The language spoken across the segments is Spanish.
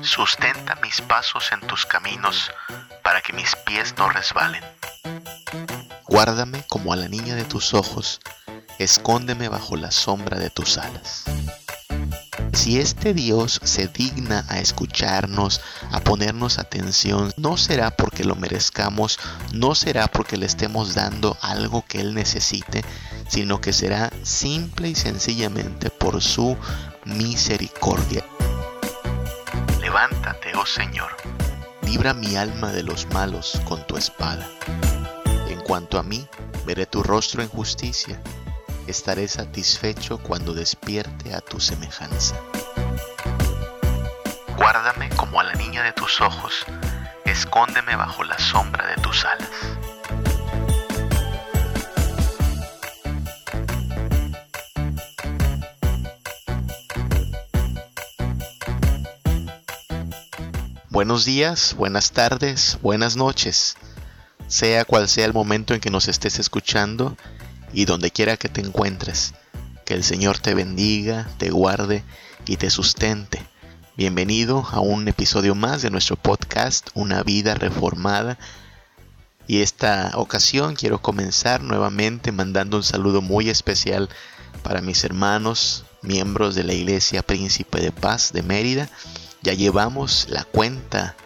Sustenta mis pasos en tus caminos para que mis pies no resbalen. Guárdame como a la niña de tus ojos, escóndeme bajo la sombra de tus alas. Si este Dios se digna a escucharnos, a ponernos atención, no será porque lo merezcamos, no será porque le estemos dando algo que Él necesite, sino que será simple y sencillamente por su misericordia. Levántate, oh Señor, libra mi alma de los malos con tu espada. En cuanto a mí, veré tu rostro en justicia estaré satisfecho cuando despierte a tu semejanza. Guárdame como a la niña de tus ojos, escóndeme bajo la sombra de tus alas. Buenos días, buenas tardes, buenas noches. Sea cual sea el momento en que nos estés escuchando, y donde quiera que te encuentres. Que el Señor te bendiga, te guarde y te sustente. Bienvenido a un episodio más de nuestro podcast Una vida reformada. Y esta ocasión quiero comenzar nuevamente mandando un saludo muy especial para mis hermanos, miembros de la Iglesia Príncipe de Paz de Mérida. Ya llevamos la cuenta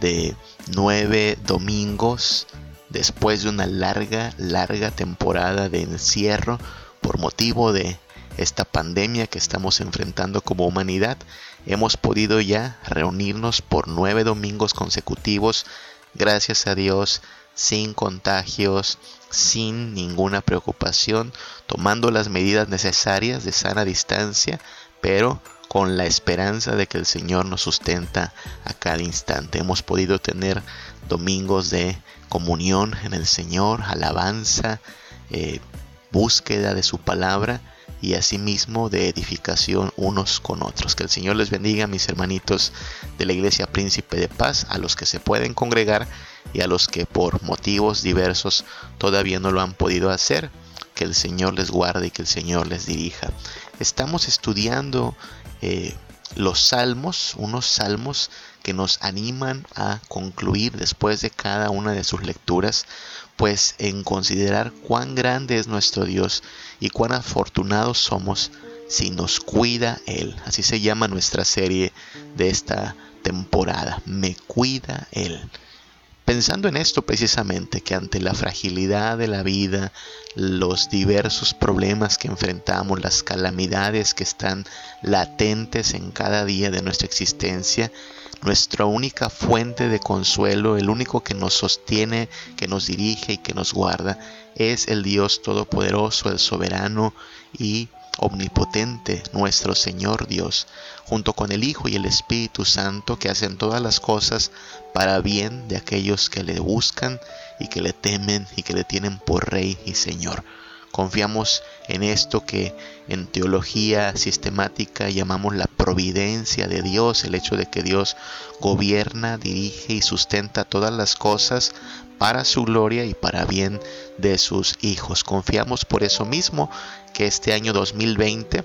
de nueve domingos después de una larga, larga temporada de encierro por motivo de esta pandemia que estamos enfrentando como humanidad, hemos podido ya reunirnos por nueve domingos consecutivos, gracias a Dios, sin contagios, sin ninguna preocupación, tomando las medidas necesarias de sana distancia, pero con la esperanza de que el Señor nos sustenta a cada instante. Hemos podido tener domingos de comunión en el Señor, alabanza, eh, búsqueda de su palabra y asimismo de edificación unos con otros. Que el Señor les bendiga, mis hermanitos de la Iglesia Príncipe de Paz, a los que se pueden congregar y a los que por motivos diversos todavía no lo han podido hacer. Que el Señor les guarde y que el Señor les dirija. Estamos estudiando eh, los salmos, unos salmos que nos animan a concluir después de cada una de sus lecturas, pues en considerar cuán grande es nuestro Dios y cuán afortunados somos si nos cuida Él. Así se llama nuestra serie de esta temporada. Me cuida Él. Pensando en esto precisamente, que ante la fragilidad de la vida, los diversos problemas que enfrentamos, las calamidades que están latentes en cada día de nuestra existencia, nuestra única fuente de consuelo, el único que nos sostiene, que nos dirige y que nos guarda, es el Dios Todopoderoso, el soberano y omnipotente, nuestro Señor Dios, junto con el Hijo y el Espíritu Santo, que hacen todas las cosas para bien de aquellos que le buscan y que le temen y que le tienen por Rey y Señor. Confiamos en esto que en teología sistemática llamamos la providencia de Dios, el hecho de que Dios gobierna, dirige y sustenta todas las cosas para su gloria y para bien de sus hijos. Confiamos por eso mismo que este año 2020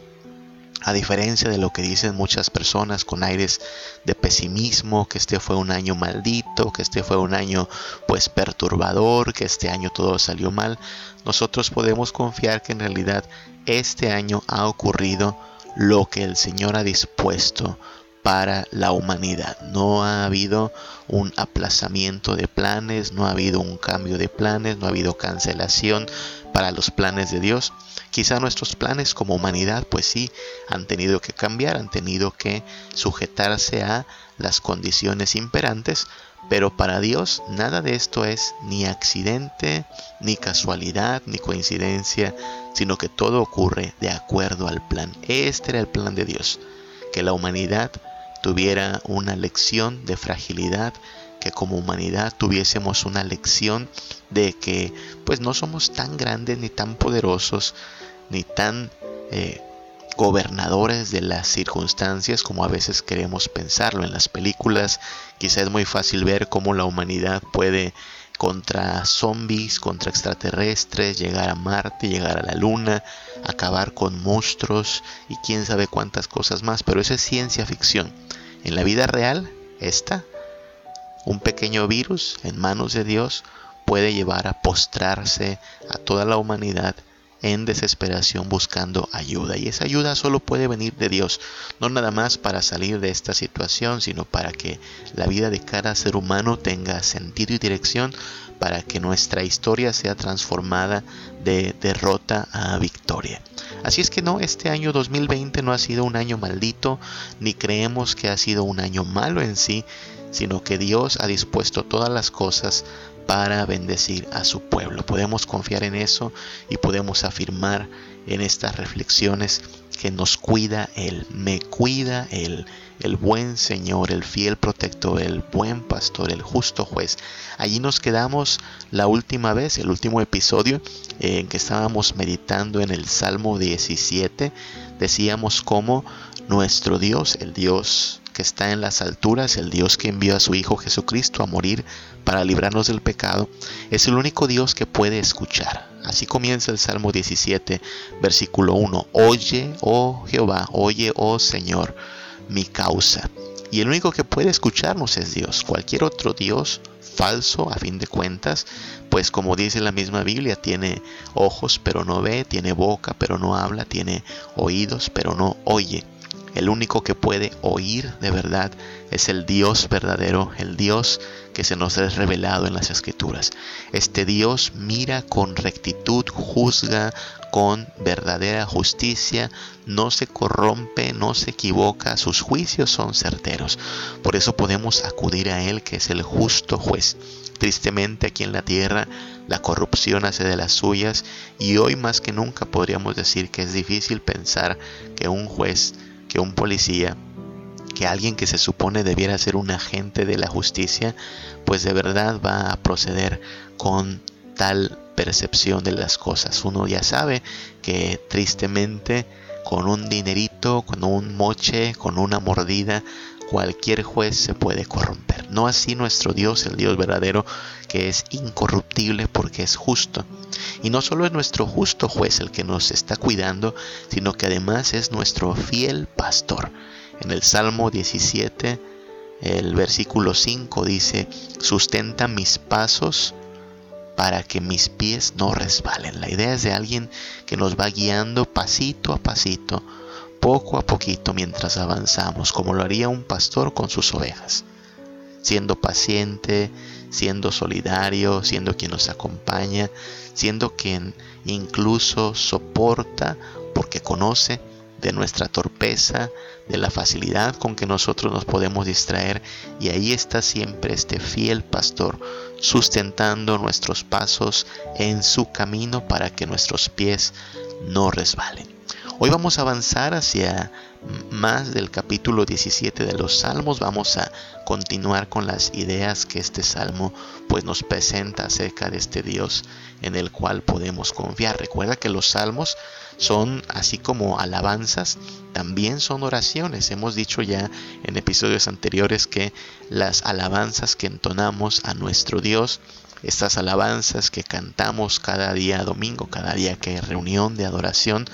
a diferencia de lo que dicen muchas personas con aires de pesimismo, que este fue un año maldito, que este fue un año pues perturbador, que este año todo salió mal, nosotros podemos confiar que en realidad este año ha ocurrido lo que el Señor ha dispuesto para la humanidad. No ha habido un aplazamiento de planes, no ha habido un cambio de planes, no ha habido cancelación para los planes de Dios. Quizá nuestros planes como humanidad pues sí han tenido que cambiar, han tenido que sujetarse a las condiciones imperantes, pero para Dios nada de esto es ni accidente, ni casualidad, ni coincidencia, sino que todo ocurre de acuerdo al plan. Este era el plan de Dios, que la humanidad tuviera una lección de fragilidad, que como humanidad tuviésemos una lección de que pues no somos tan grandes ni tan poderosos ni tan eh, gobernadores de las circunstancias como a veces queremos pensarlo en las películas quizá es muy fácil ver cómo la humanidad puede contra zombies, contra extraterrestres, llegar a Marte, llegar a la Luna, acabar con monstruos y quién sabe cuántas cosas más, pero eso es ciencia ficción. En la vida real, esta, un pequeño virus en manos de Dios puede llevar a postrarse a toda la humanidad en desesperación buscando ayuda. Y esa ayuda solo puede venir de Dios, no nada más para salir de esta situación, sino para que la vida de cada ser humano tenga sentido y dirección, para que nuestra historia sea transformada de derrota a victoria. Así es que no, este año 2020 no ha sido un año maldito, ni creemos que ha sido un año malo en sí, sino que Dios ha dispuesto todas las cosas para bendecir a su pueblo. Podemos confiar en eso y podemos afirmar en estas reflexiones que nos cuida Él, me cuida Él, el buen Señor, el fiel protector, el buen pastor, el justo juez. Allí nos quedamos la última vez, el último episodio en que estábamos meditando en el Salmo 17. Decíamos cómo nuestro Dios, el Dios que está en las alturas, el Dios que envió a su Hijo Jesucristo a morir para librarnos del pecado, es el único Dios que puede escuchar. Así comienza el Salmo 17, versículo 1. Oye, oh Jehová, oye, oh Señor, mi causa. Y el único que puede escucharnos es Dios. Cualquier otro Dios falso, a fin de cuentas, pues como dice la misma Biblia, tiene ojos pero no ve, tiene boca pero no habla, tiene oídos pero no oye. El único que puede oír de verdad es el Dios verdadero, el Dios que se nos es revelado en las escrituras. Este Dios mira con rectitud, juzga con verdadera justicia, no se corrompe, no se equivoca, sus juicios son certeros. Por eso podemos acudir a Él, que es el justo juez. Tristemente aquí en la tierra la corrupción hace de las suyas y hoy más que nunca podríamos decir que es difícil pensar que un juez que un policía, que alguien que se supone debiera ser un agente de la justicia, pues de verdad va a proceder con tal percepción de las cosas. Uno ya sabe que tristemente con un dinerito, con un moche, con una mordida, cualquier juez se puede corromper. No así nuestro Dios, el Dios verdadero, que es incorruptible porque es justo. Y no solo es nuestro justo juez el que nos está cuidando, sino que además es nuestro fiel pastor. En el Salmo 17, el versículo 5 dice, sustenta mis pasos para que mis pies no resbalen. La idea es de alguien que nos va guiando pasito a pasito poco a poquito mientras avanzamos, como lo haría un pastor con sus ovejas, siendo paciente, siendo solidario, siendo quien nos acompaña, siendo quien incluso soporta porque conoce de nuestra torpeza, de la facilidad con que nosotros nos podemos distraer y ahí está siempre este fiel pastor sustentando nuestros pasos en su camino para que nuestros pies no resbalen. Hoy vamos a avanzar hacia más del capítulo 17 de los Salmos. Vamos a continuar con las ideas que este salmo pues nos presenta acerca de este Dios en el cual podemos confiar. Recuerda que los salmos son así como alabanzas, también son oraciones. Hemos dicho ya en episodios anteriores que las alabanzas que entonamos a nuestro Dios estas alabanzas que cantamos cada día domingo, cada día que hay reunión de adoración,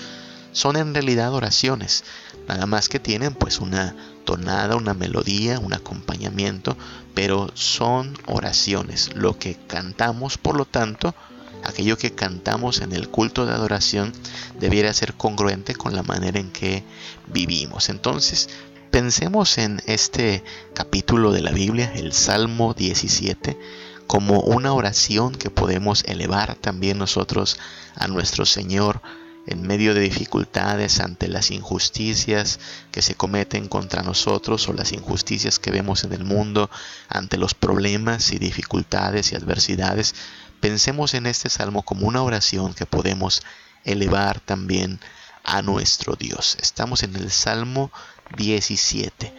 son en realidad oraciones, nada más que tienen pues una tonada, una melodía, un acompañamiento, pero son oraciones. Lo que cantamos, por lo tanto, aquello que cantamos en el culto de adoración debiera ser congruente con la manera en que vivimos. Entonces, pensemos en este capítulo de la Biblia, el Salmo 17, como una oración que podemos elevar también nosotros a nuestro Señor en medio de dificultades, ante las injusticias que se cometen contra nosotros o las injusticias que vemos en el mundo, ante los problemas y dificultades y adversidades, pensemos en este salmo como una oración que podemos elevar también a nuestro Dios. Estamos en el Salmo 17.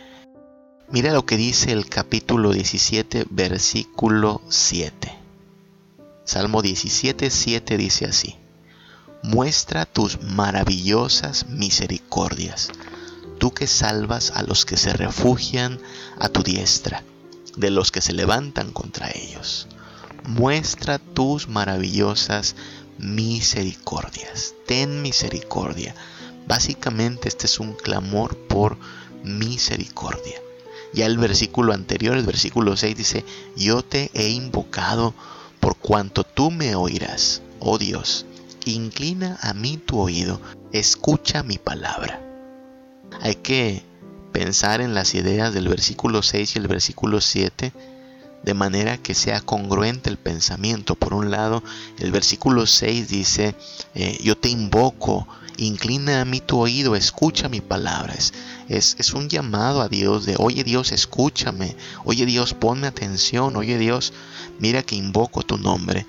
Mira lo que dice el capítulo 17, versículo 7. Salmo 17, 7 dice así muestra tus maravillosas misericordias, tú que salvas a los que se refugian a tu diestra, de los que se levantan contra ellos. muestra tus maravillosas misericordias. Ten misericordia. Básicamente este es un clamor por misericordia. Ya el versículo anterior, el versículo 6 dice, yo te he invocado por cuanto tú me oirás, oh Dios, inclina a mí tu oído, escucha mi palabra. Hay que pensar en las ideas del versículo 6 y el versículo 7 de manera que sea congruente el pensamiento. Por un lado, el versículo 6 dice, eh, yo te invoco, inclina a mí tu oído, escucha mi palabra. Es, es, un llamado a Dios de, oye Dios, escúchame, oye Dios, ponme atención, oye Dios, mira que invoco tu nombre.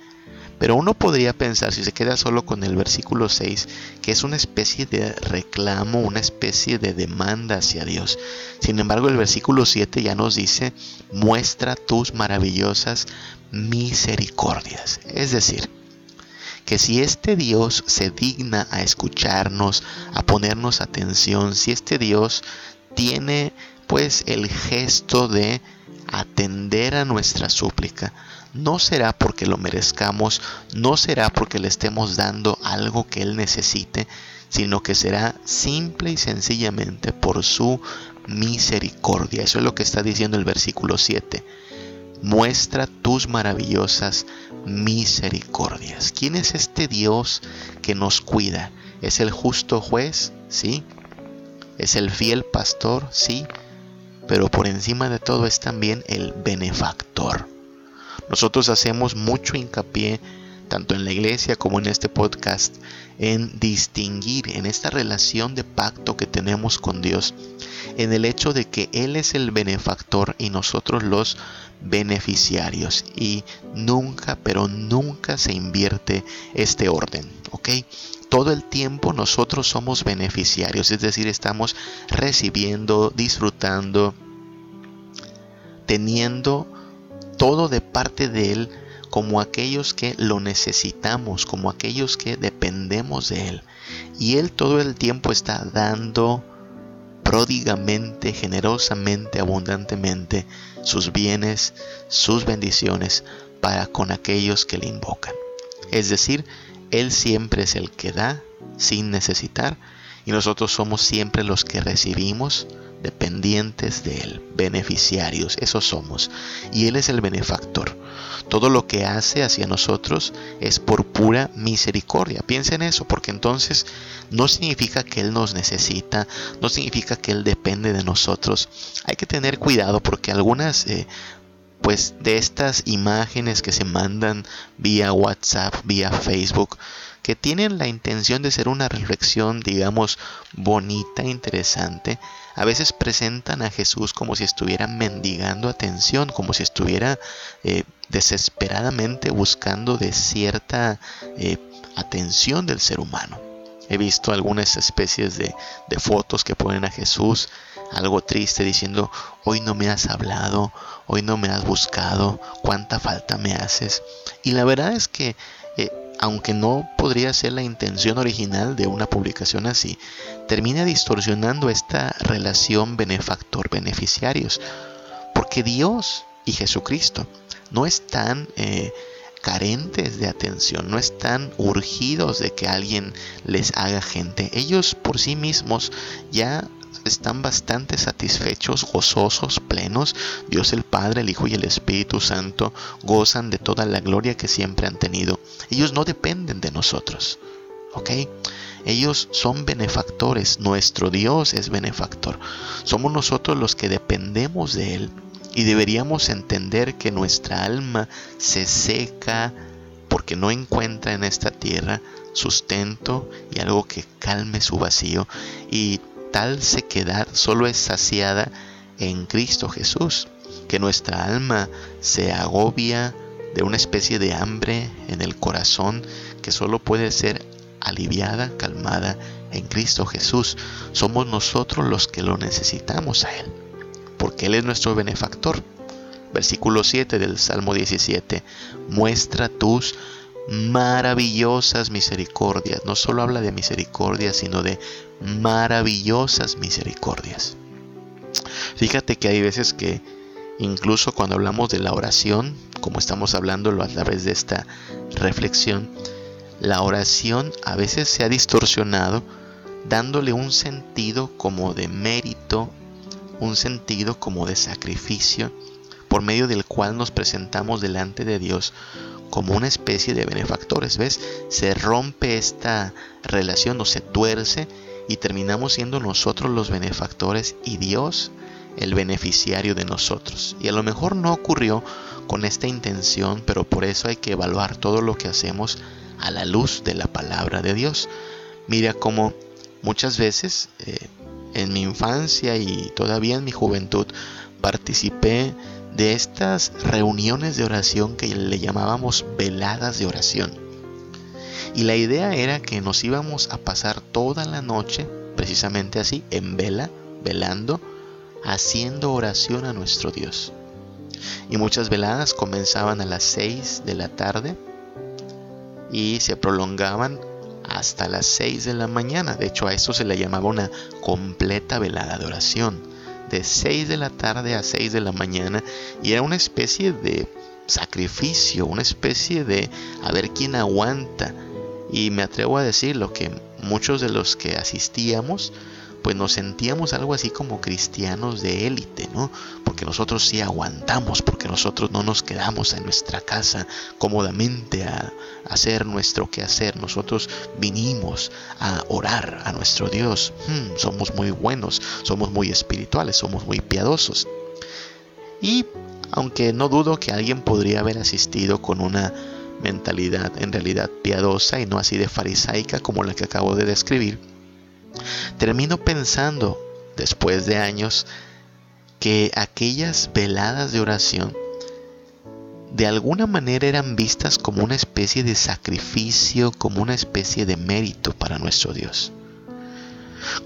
Pero uno podría pensar, si se queda solo con el versículo 6, que es una especie de reclamo, una especie de demanda hacia Dios. Sin embargo, el versículo 7 ya nos dice, muestra tus maravillosas misericordias. Es decir, que si este Dios se digna a escucharnos, a ponernos atención, si este Dios tiene pues el gesto de atender a nuestra súplica, no será porque lo merezcamos, no será porque le estemos dando algo que Él necesite, sino que será simple y sencillamente por su misericordia. Eso es lo que está diciendo el versículo 7 muestra tus maravillosas misericordias. ¿Quién es este Dios que nos cuida? ¿Es el justo juez? Sí. ¿Es el fiel pastor? Sí. Pero por encima de todo es también el benefactor. Nosotros hacemos mucho hincapié, tanto en la iglesia como en este podcast, en distinguir en esta relación de pacto que tenemos con Dios, en el hecho de que Él es el benefactor y nosotros los beneficiarios y nunca, pero nunca se invierte este orden, ¿ok? Todo el tiempo nosotros somos beneficiarios, es decir, estamos recibiendo, disfrutando, teniendo todo de parte de Él como aquellos que lo necesitamos, como aquellos que dependemos de Él. Y Él todo el tiempo está dando pródigamente, generosamente, abundantemente sus bienes, sus bendiciones para con aquellos que le invocan. Es decir, Él siempre es el que da sin necesitar y nosotros somos siempre los que recibimos dependientes de Él, beneficiarios, eso somos. Y Él es el benefactor. Todo lo que hace hacia nosotros es por pura misericordia. Piensa en eso, porque entonces no significa que Él nos necesita, no significa que Él depende de nosotros. Hay que tener cuidado porque algunas... Eh, pues de estas imágenes que se mandan vía WhatsApp, vía Facebook, que tienen la intención de ser una reflexión, digamos, bonita, interesante, a veces presentan a Jesús como si estuviera mendigando atención, como si estuviera eh, desesperadamente buscando de cierta eh, atención del ser humano. He visto algunas especies de, de fotos que ponen a Jesús algo triste diciendo, hoy no me has hablado, hoy no me has buscado, cuánta falta me haces. Y la verdad es que aunque no podría ser la intención original de una publicación así, termina distorsionando esta relación benefactor-beneficiarios. Porque Dios y Jesucristo no están eh, carentes de atención, no están urgidos de que alguien les haga gente. Ellos por sí mismos ya están bastante satisfechos, gozosos, plenos. Dios el Padre, el Hijo y el Espíritu Santo gozan de toda la gloria que siempre han tenido. Ellos no dependen de nosotros. ¿Ok? Ellos son benefactores, nuestro Dios es benefactor. Somos nosotros los que dependemos de Él y deberíamos entender que nuestra alma se seca porque no encuentra en esta tierra sustento y algo que calme su vacío y tal sequedad solo es saciada en Cristo Jesús, que nuestra alma se agobia de una especie de hambre en el corazón que solo puede ser aliviada, calmada en Cristo Jesús. Somos nosotros los que lo necesitamos a Él, porque Él es nuestro benefactor. Versículo 7 del Salmo 17, muestra tus maravillosas misericordias. No solo habla de misericordia, sino de maravillosas misericordias. Fíjate que hay veces que incluso cuando hablamos de la oración, como estamos hablándolo a través de esta reflexión, la oración a veces se ha distorsionado dándole un sentido como de mérito, un sentido como de sacrificio, por medio del cual nos presentamos delante de Dios como una especie de benefactores. ¿Ves? Se rompe esta relación o se tuerce y terminamos siendo nosotros los benefactores y Dios el beneficiario de nosotros. Y a lo mejor no ocurrió con esta intención, pero por eso hay que evaluar todo lo que hacemos a la luz de la palabra de Dios. Mira cómo muchas veces eh, en mi infancia y todavía en mi juventud participé de estas reuniones de oración que le llamábamos veladas de oración. Y la idea era que nos íbamos a pasar toda la noche, precisamente así, en vela, velando, haciendo oración a nuestro Dios. Y muchas veladas comenzaban a las 6 de la tarde y se prolongaban hasta las 6 de la mañana. De hecho, a eso se le llamaba una completa velada de oración. De 6 de la tarde a 6 de la mañana. Y era una especie de sacrificio, una especie de a ver quién aguanta. Y me atrevo a decir lo que muchos de los que asistíamos pues nos sentíamos algo así como cristianos de élite, ¿no? Porque nosotros sí aguantamos, porque nosotros no nos quedamos en nuestra casa cómodamente a, hacer nuestro quehacer, nosotros vinimos a orar a nuestro Dios. Hmm, somos muy buenos, somos muy espirituales, somos muy piadosos. Y aunque no dudo que alguien podría haber asistido con una mentalidad en realidad piadosa y no así de farisaica como la que acabo de describir, Termino pensando, después de años, que aquellas veladas de oración de alguna manera eran vistas como una especie de sacrificio, como una especie de mérito para nuestro Dios.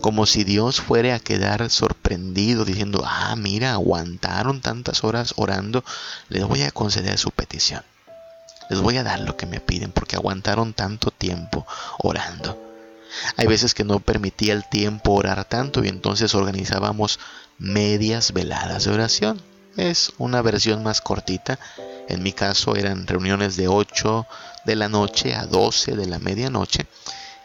Como si Dios fuera a quedar sorprendido diciendo, ah, mira, aguantaron tantas horas orando, les voy a conceder su petición. Les voy a dar lo que me piden porque aguantaron tanto tiempo orando. Hay veces que no permitía el tiempo orar tanto y entonces organizábamos medias veladas de oración. Es una versión más cortita. En mi caso eran reuniones de 8 de la noche a 12 de la medianoche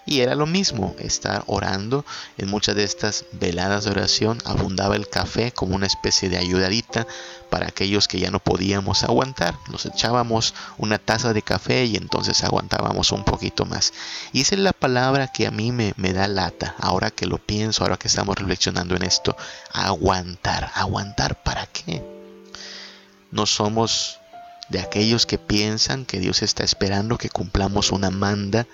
y era lo mismo, estar orando. En muchas de estas veladas de oración abundaba el café como una especie de ayudadita para aquellos que ya no podíamos aguantar. Nos echábamos una taza de café y entonces aguantábamos un poquito más. Y esa es la palabra que a mí me, me da lata, ahora que lo pienso, ahora que estamos reflexionando en esto. Aguantar. ¿Aguantar para qué? No somos de aquellos que piensan que Dios está esperando que cumplamos una manda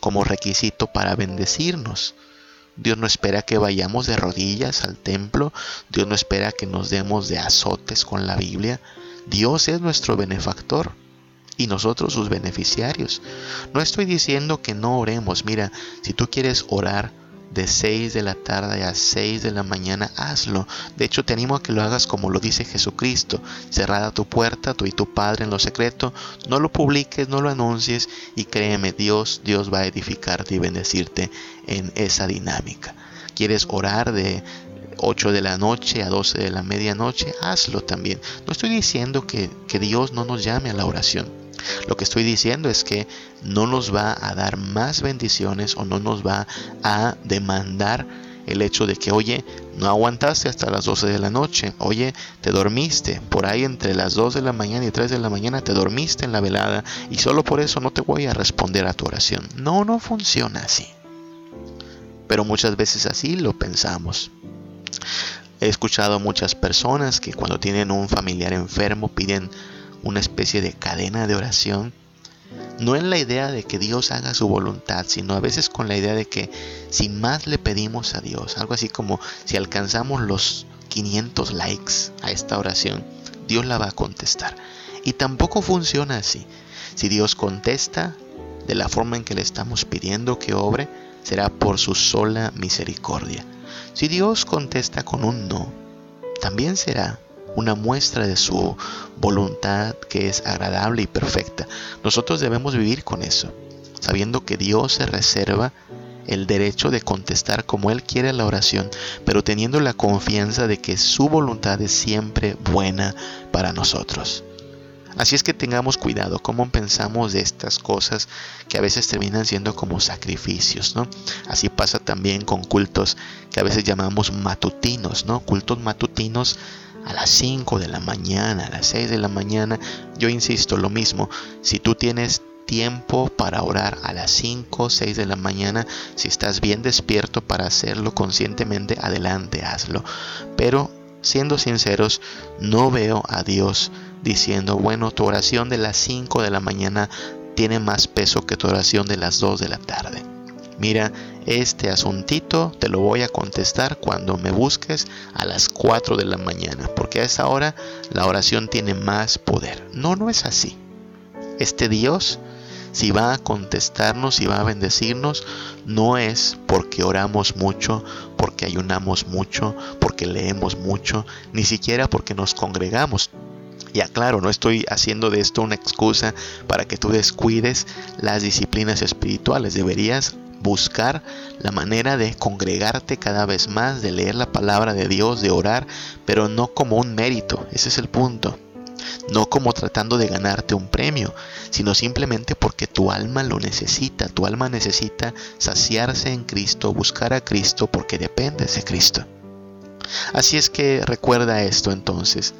como requisito para bendecirnos. Dios no espera que vayamos de rodillas al templo, Dios no espera que nos demos de azotes con la Biblia. Dios es nuestro benefactor y nosotros sus beneficiarios. No estoy diciendo que no oremos, mira, si tú quieres orar, de 6 de la tarde a 6 de la mañana, hazlo. De hecho, te animo a que lo hagas como lo dice Jesucristo. Cerrada tu puerta, tú y tu Padre en lo secreto. No lo publiques, no lo anuncies y créeme, Dios, Dios va a edificarte y bendecirte en esa dinámica. ¿Quieres orar de 8 de la noche a 12 de la medianoche? Hazlo también. No estoy diciendo que, que Dios no nos llame a la oración. Lo que estoy diciendo es que no nos va a dar más bendiciones o no nos va a demandar el hecho de que, oye, no aguantaste hasta las 12 de la noche, oye, te dormiste, por ahí entre las 2 de la mañana y 3 de la mañana te dormiste en la velada y solo por eso no te voy a responder a tu oración. No, no funciona así. Pero muchas veces así lo pensamos. He escuchado a muchas personas que cuando tienen un familiar enfermo piden una especie de cadena de oración, no en la idea de que Dios haga su voluntad, sino a veces con la idea de que si más le pedimos a Dios, algo así como si alcanzamos los 500 likes a esta oración, Dios la va a contestar. Y tampoco funciona así. Si Dios contesta de la forma en que le estamos pidiendo que obre, será por su sola misericordia. Si Dios contesta con un no, también será una muestra de su voluntad que es agradable y perfecta. Nosotros debemos vivir con eso, sabiendo que Dios se reserva el derecho de contestar como Él quiere la oración, pero teniendo la confianza de que su voluntad es siempre buena para nosotros. Así es que tengamos cuidado cómo pensamos de estas cosas que a veces terminan siendo como sacrificios, ¿no? Así pasa también con cultos que a veces llamamos matutinos, ¿no? Cultos matutinos a las 5 de la mañana, a las 6 de la mañana. Yo insisto, lo mismo, si tú tienes tiempo para orar a las 5 o 6 de la mañana, si estás bien despierto para hacerlo conscientemente, adelante, hazlo. Pero siendo sinceros, no veo a Dios diciendo, bueno, tu oración de las 5 de la mañana tiene más peso que tu oración de las 2 de la tarde. Mira, este asuntito te lo voy a contestar cuando me busques a las 4 de la mañana, porque a esa hora la oración tiene más poder. No, no es así. Este Dios, si va a contestarnos, si va a bendecirnos, no es porque oramos mucho, porque ayunamos mucho, porque leemos mucho, ni siquiera porque nos congregamos. Ya claro, no estoy haciendo de esto una excusa para que tú descuides las disciplinas espirituales. Deberías buscar la manera de congregarte cada vez más, de leer la palabra de Dios, de orar, pero no como un mérito, ese es el punto. No como tratando de ganarte un premio, sino simplemente porque tu alma lo necesita, tu alma necesita saciarse en Cristo, buscar a Cristo porque dependes de Cristo. Así es que recuerda esto entonces,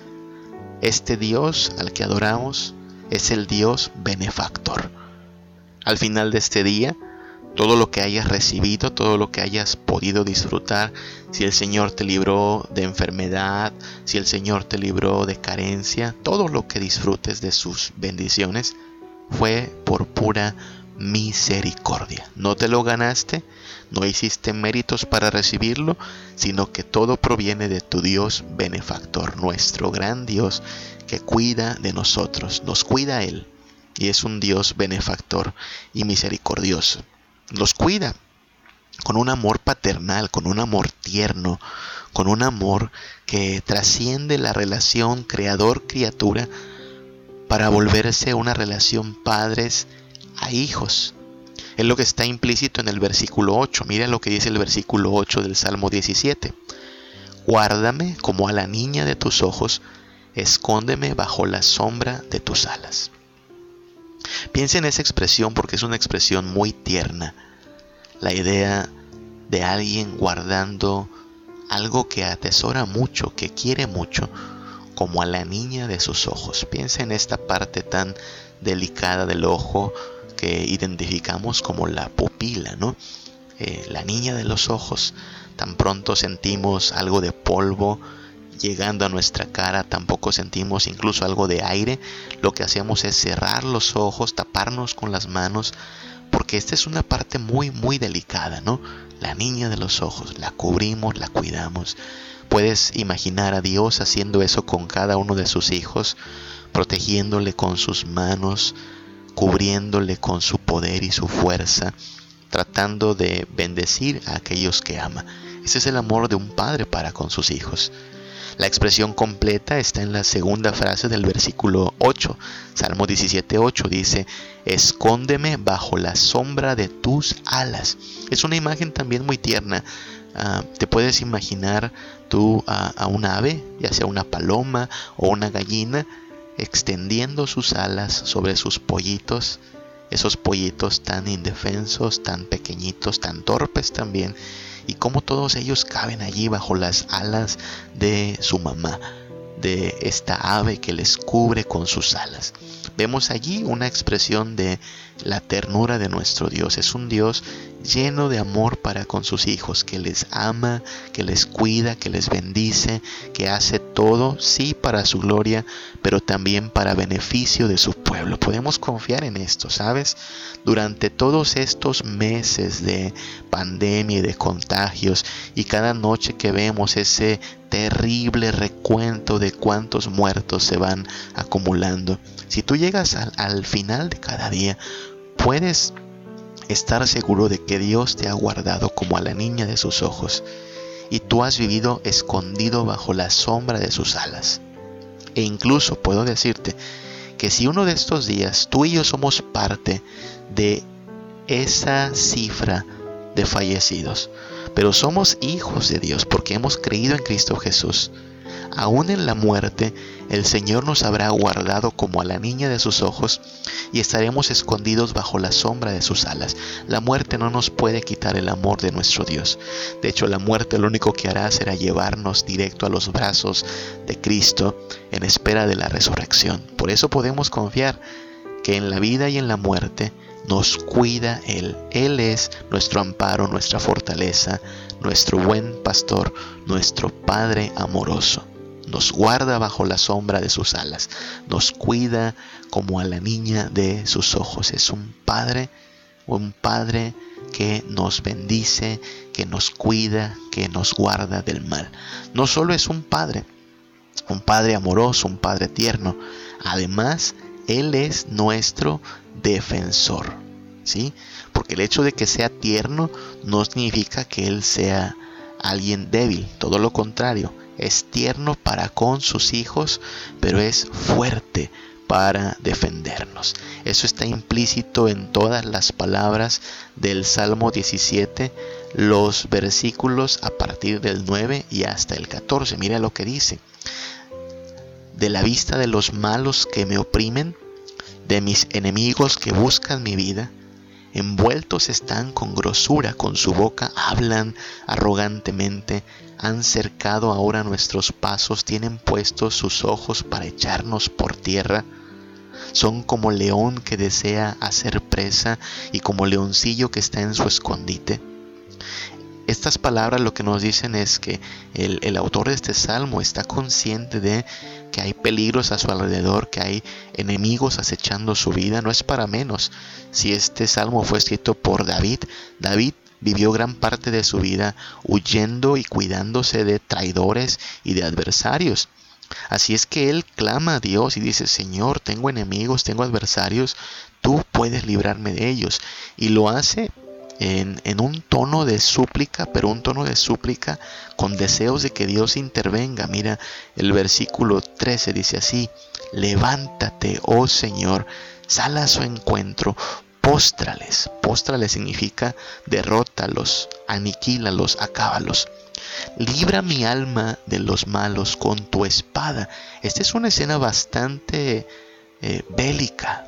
este Dios al que adoramos es el Dios benefactor. Al final de este día, todo lo que hayas recibido, todo lo que hayas podido disfrutar, si el Señor te libró de enfermedad, si el Señor te libró de carencia, todo lo que disfrutes de sus bendiciones fue por pura misericordia. No te lo ganaste, no hiciste méritos para recibirlo, sino que todo proviene de tu Dios benefactor, nuestro gran Dios que cuida de nosotros, nos cuida Él y es un Dios benefactor y misericordioso los cuida con un amor paternal, con un amor tierno, con un amor que trasciende la relación creador-criatura para volverse una relación padres a hijos. Es lo que está implícito en el versículo 8. Mira lo que dice el versículo 8 del Salmo 17. Guárdame como a la niña de tus ojos, escóndeme bajo la sombra de tus alas. Piensa en esa expresión porque es una expresión muy tierna. La idea de alguien guardando algo que atesora mucho, que quiere mucho, como a la niña de sus ojos. Piensa en esta parte tan delicada del ojo que identificamos como la pupila, ¿no? Eh, la niña de los ojos. Tan pronto sentimos algo de polvo, llegando a nuestra cara, tampoco sentimos incluso algo de aire, lo que hacemos es cerrar los ojos, taparnos con las manos, porque esta es una parte muy, muy delicada, ¿no? La niña de los ojos, la cubrimos, la cuidamos. Puedes imaginar a Dios haciendo eso con cada uno de sus hijos, protegiéndole con sus manos, cubriéndole con su poder y su fuerza, tratando de bendecir a aquellos que ama. Ese es el amor de un padre para con sus hijos. La expresión completa está en la segunda frase del versículo 8. Salmo 17.8 dice, escóndeme bajo la sombra de tus alas. Es una imagen también muy tierna. Ah, te puedes imaginar tú a un ave, ya sea una paloma o una gallina, extendiendo sus alas sobre sus pollitos, esos pollitos tan indefensos, tan pequeñitos, tan torpes también, y cómo todos ellos caben allí bajo las alas de su mamá, de esta ave que les cubre con sus alas. Vemos allí una expresión de la ternura de nuestro Dios. Es un Dios lleno de amor para con sus hijos, que les ama, que les cuida, que les bendice, que hace todo, sí, para su gloria, pero también para beneficio de su pueblo. Podemos confiar en esto, ¿sabes? Durante todos estos meses de pandemia y de contagios y cada noche que vemos ese terrible recuento de cuántos muertos se van acumulando. Si tú llegas al, al final de cada día, puedes estar seguro de que Dios te ha guardado como a la niña de sus ojos y tú has vivido escondido bajo la sombra de sus alas. E incluso puedo decirte que si uno de estos días tú y yo somos parte de esa cifra de fallecidos, pero somos hijos de Dios porque hemos creído en Cristo Jesús, aún en la muerte, el Señor nos habrá guardado como a la niña de sus ojos y estaremos escondidos bajo la sombra de sus alas. La muerte no nos puede quitar el amor de nuestro Dios. De hecho, la muerte lo único que hará será llevarnos directo a los brazos de Cristo en espera de la resurrección. Por eso podemos confiar que en la vida y en la muerte nos cuida Él. Él es nuestro amparo, nuestra fortaleza, nuestro buen pastor, nuestro Padre amoroso. Nos guarda bajo la sombra de sus alas, nos cuida como a la niña de sus ojos. Es un Padre, un Padre que nos bendice, que nos cuida, que nos guarda del mal. No solo es un Padre, un Padre amoroso, un Padre tierno, además Él es nuestro defensor. ¿Sí? Porque el hecho de que sea tierno no significa que Él sea alguien débil, todo lo contrario, es tierno para con sus hijos, pero es fuerte para defendernos. Eso está implícito en todas las palabras del Salmo 17, los versículos a partir del 9 y hasta el 14. Mira lo que dice. De la vista de los malos que me oprimen, de mis enemigos que buscan mi vida, envueltos están con grosura, con su boca hablan arrogantemente, han cercado ahora nuestros pasos, tienen puestos sus ojos para echarnos por tierra. Son como león que desea hacer presa y como leoncillo que está en su escondite. Estas palabras lo que nos dicen es que el, el autor de este salmo está consciente de que hay peligros a su alrededor, que hay enemigos acechando su vida, no es para menos. Si este salmo fue escrito por David, David vivió gran parte de su vida huyendo y cuidándose de traidores y de adversarios. Así es que él clama a Dios y dice, Señor, tengo enemigos, tengo adversarios, tú puedes librarme de ellos. Y lo hace en, un tono de súplica, pero un tono de súplica con deseos de que Dios intervenga. Mira, el versículo 13 dice así, levántate, oh Señor, sal a su encuentro, póstrales. Póstrales significa derrótalos, aniquílalos, acábalos. Libra mi alma de los malos con tu espada. Esta es una escena bastante eh, bélica,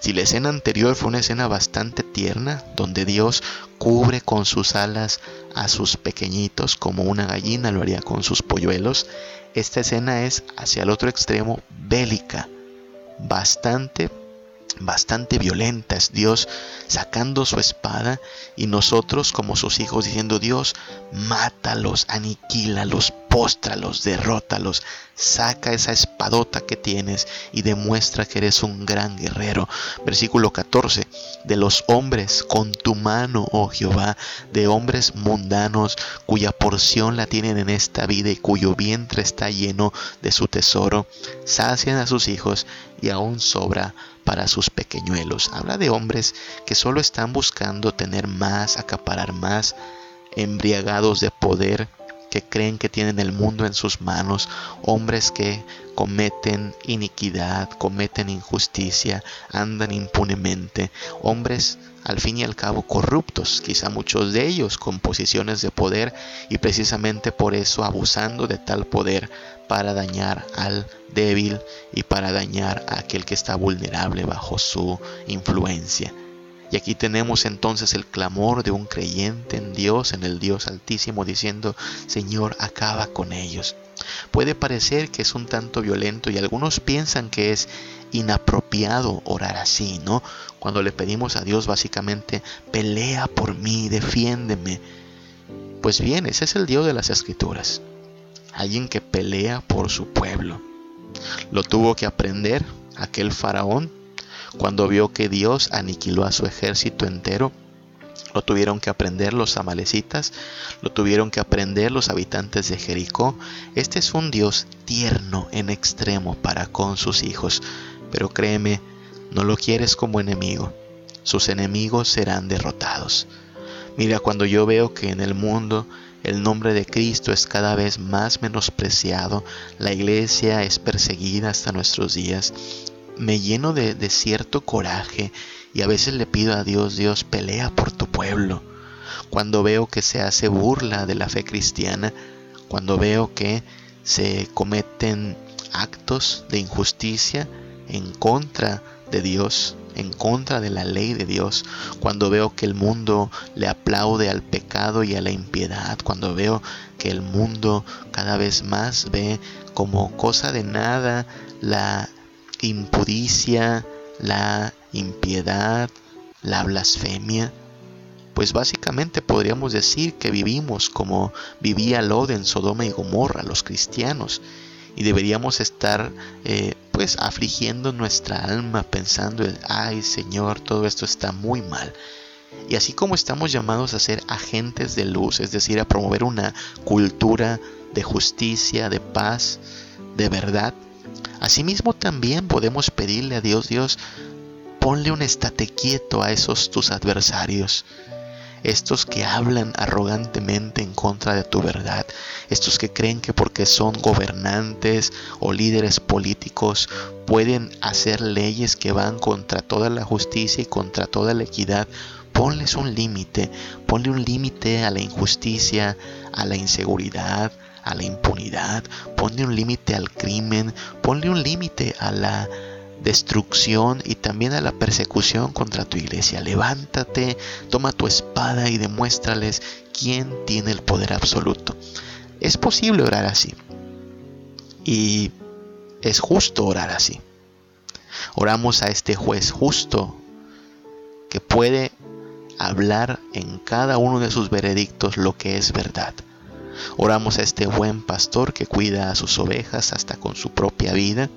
si la escena anterior fue una escena bastante tierna, donde Dios cubre con sus alas a sus pequeñitos como una gallina lo haría con sus polluelos, esta escena es hacia el otro extremo bélica, bastante bastante violenta. Es Dios sacando su espada y nosotros como sus hijos diciendo, Dios, mátalos, aniquílalos, póstralos, derrótalos, saca esa espadota que tienes y demuestra que eres un gran guerrero. Versículo 14, de los hombres con tu mano, oh Jehová, de hombres mundanos cuya porción la tienen en esta vida y cuyo vientre está lleno de su tesoro, sacian a sus hijos y aún sobra para sus pequeñuelos. Habla de hombres que solo están buscando tener más, acaparar más, embriagados de poder, que creen que tienen el mundo en sus manos, hombres que cometen iniquidad, cometen injusticia, andan impunemente, hombres al fin y al cabo corruptos, quizá muchos de ellos con posiciones de poder y precisamente por eso abusando de tal poder para dañar al débil y para dañar a aquel que está vulnerable bajo su influencia. Y aquí tenemos entonces el clamor de un creyente en Dios, en el Dios altísimo, diciendo, Señor, acaba con ellos. Puede parecer que es un tanto violento y algunos piensan que es inapropiado orar así, ¿no? Cuando le pedimos a Dios básicamente, pelea por mí, defiéndeme. Pues bien, ese es el Dios de las Escrituras. Alguien que pelea por su pueblo. Lo tuvo que aprender aquel faraón cuando vio que Dios aniquiló a su ejército entero, lo tuvieron que aprender los amalecitas, lo tuvieron que aprender los habitantes de Jericó. Este es un Dios tierno en extremo para con sus hijos, pero créeme, no lo quieres como enemigo. Sus enemigos serán derrotados. Mira, cuando yo veo que en el mundo el nombre de Cristo es cada vez más menospreciado, la iglesia es perseguida hasta nuestros días, me lleno de, cierto coraje y a veces le pido a Dios, Dios, pelea por tu pueblo. Cuando veo que se hace burla de la fe cristiana, cuando veo que se cometen actos de injusticia en contra de Dios, en contra de la ley de Dios, cuando veo que el mundo le aplaude al pecado y a la impiedad, cuando veo que el mundo cada vez más ve como cosa de nada la impudicia, la impiedad, la blasfemia, pues básicamente podríamos decir que vivimos como vivía Lod en Sodoma y Gomorra, los cristianos, y deberíamos estar eh, pues afligiendo nuestra alma pensando, ay Señor, todo esto está muy mal. Y así como estamos llamados a ser agentes de luz, es decir, a promover una cultura de justicia, de paz, de verdad, asimismo también podemos pedirle a Dios, Dios, ponle un estate quieto a esos tus adversarios estos que hablan arrogantemente en contra de tu verdad, estos que creen que porque son gobernantes o líderes políticos pueden hacer leyes que van contra toda la justicia y contra toda la equidad, ponles un límite, ponle un límite a la injusticia, a la inseguridad, a la impunidad, ponle un límite al crimen, ponle un límite a la destrucción y también a la persecución contra tu iglesia. Levántate, toma tu espada y demuéstrales quién tiene el poder absoluto. Es posible orar así. Y es justo orar así. Oramos a este juez justo que puede hablar en cada uno de sus veredictos lo que es verdad. Oramos a este buen pastor que cuida a sus ovejas hasta con su propia vida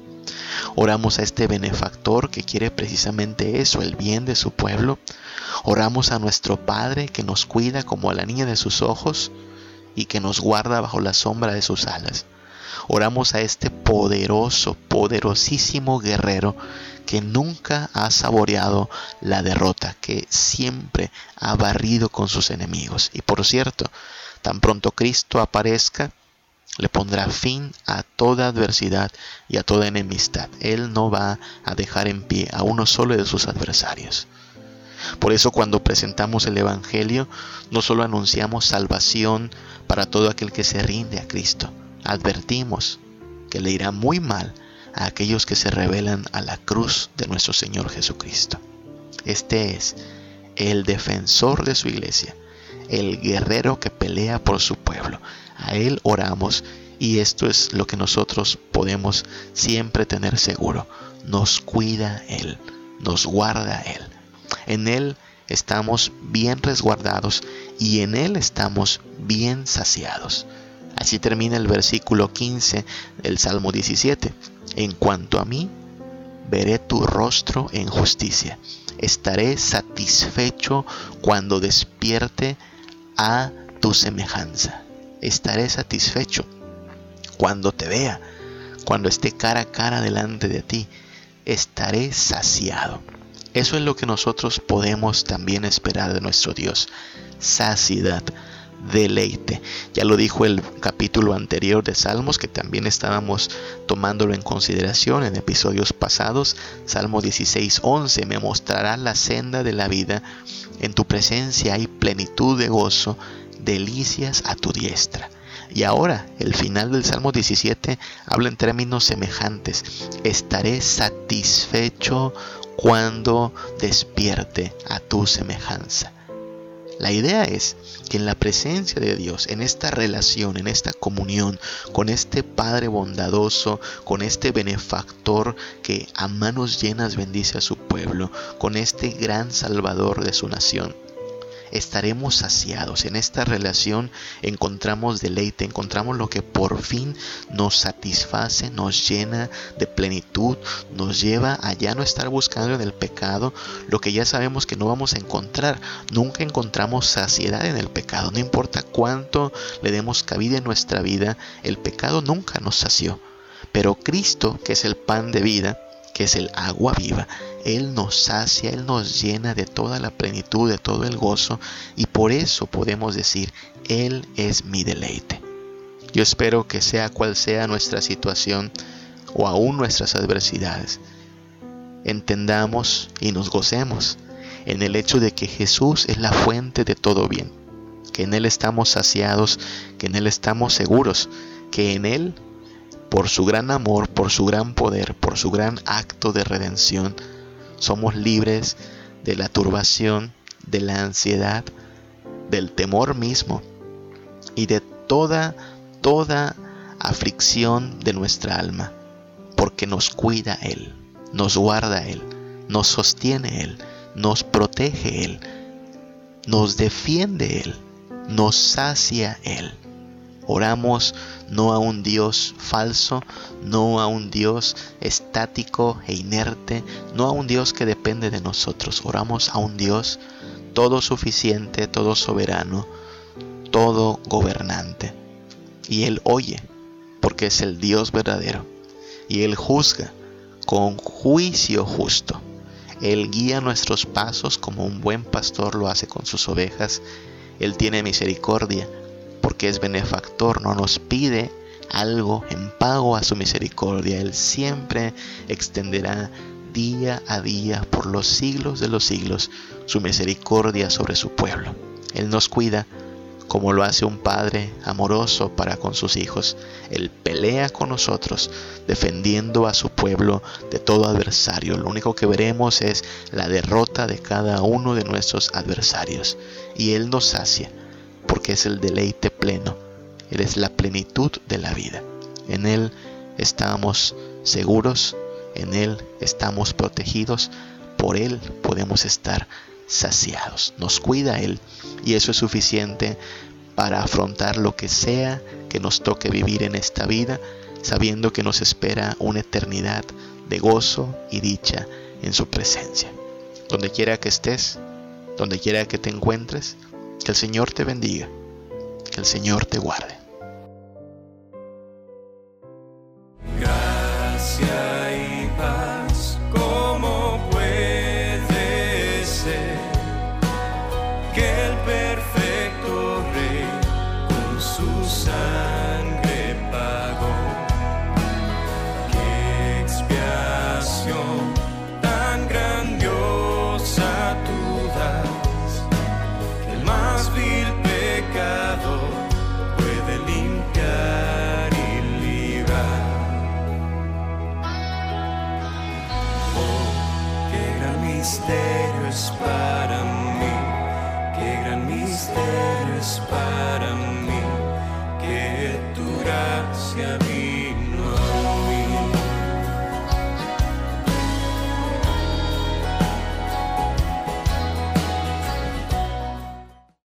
Oramos a este benefactor que quiere precisamente eso, el bien de su pueblo. Oramos a nuestro Padre que nos cuida como a la niña de sus ojos y que nos guarda bajo la sombra de sus alas. Oramos a este poderoso, poderosísimo guerrero que nunca ha saboreado la derrota, que siempre ha barrido con sus enemigos. Y por cierto, tan pronto Cristo aparezca, le pondrá fin a toda adversidad y a toda enemistad. Él no va a dejar en pie a uno solo de sus adversarios. Por eso cuando presentamos el Evangelio, no solo anunciamos salvación para todo aquel que se rinde a Cristo, advertimos que le irá muy mal a aquellos que se rebelan a la cruz de nuestro Señor Jesucristo. Este es el defensor de su iglesia, el guerrero que pelea por su pueblo, a Él oramos y esto es lo que nosotros podemos siempre tener seguro. Nos cuida Él, nos guarda Él. En Él estamos bien resguardados y en Él estamos bien saciados. Así termina el versículo 15 del Salmo 17. En cuanto a mí, veré tu rostro en justicia. Estaré satisfecho cuando despierte a tu semejanza. Estaré satisfecho cuando te vea, cuando esté cara a cara delante de ti, estaré saciado. Eso es lo que nosotros podemos también esperar de nuestro Dios, saciedad, deleite. Ya lo dijo el capítulo anterior de Salmos, que también estábamos tomándolo en consideración en episodios pasados. Salmo 16, 11, me mostrará la senda de la vida, en tu presencia hay plenitud de gozo, delicias a tu diestra. Y ahora, el final del Salmo 17 habla en términos semejantes. Estaré satisfecho cuando despierte a tu semejanza. La idea es que en la presencia de Dios, en esta relación, en esta comunión con este Padre bondadoso, con este benefactor que a manos llenas bendice a su pueblo, con este gran Salvador de su nación, estaremos saciados. En esta relación encontramos deleite, encontramos lo que por fin nos satisface, nos llena de plenitud, nos lleva a ya no estar buscando en el pecado lo que ya sabemos que no vamos a encontrar. Nunca encontramos saciedad en el pecado, no importa cuánto le demos cabida en nuestra vida, el pecado nunca nos sació. Pero Cristo, que es el pan de vida, que es el agua viva, Él nos sacia, Él nos llena de toda la plenitud, de todo el gozo, y por eso podemos decir, Él es mi deleite. Yo espero que sea cual sea nuestra situación o aún nuestras adversidades, entendamos y nos gocemos en el hecho de que Jesús es la fuente de todo bien, que en Él estamos saciados, que en Él estamos seguros, que en Él por su gran amor, por su gran poder, por su gran acto de redención, somos libres de la turbación, de la ansiedad, del temor mismo y de toda, toda aflicción de nuestra alma, porque nos cuida Él, nos guarda Él, nos sostiene Él, nos protege Él, nos defiende Él, nos sacia Él. Oramos no a un Dios falso, no a un Dios estático e inerte, no a un Dios que depende de nosotros. Oramos a un Dios todo suficiente, todo soberano, todo gobernante. Y Él oye, porque es el Dios verdadero. Y Él juzga con juicio justo. Él guía nuestros pasos como un buen pastor lo hace con sus ovejas. Él tiene misericordia porque es benefactor, no nos pide algo en pago a su misericordia. Él siempre extenderá día a día por los siglos de los siglos su misericordia sobre su pueblo. Él nos cuida como lo hace un padre amoroso para con sus hijos. Él pelea con nosotros, defendiendo a su pueblo de todo adversario. Lo único que veremos es la derrota de cada uno de nuestros adversarios. Y Él nos sacia, porque es el deleite pleno. Él es la plenitud de la vida. En Él estamos seguros, en Él estamos protegidos, por Él podemos estar saciados. Nos cuida Él y eso es suficiente para afrontar lo que sea que nos toque vivir en esta vida, sabiendo que nos espera una eternidad de gozo y dicha en su presencia. Donde quiera que estés, donde quiera que te encuentres, que el Señor te bendiga, que el Señor te guarde.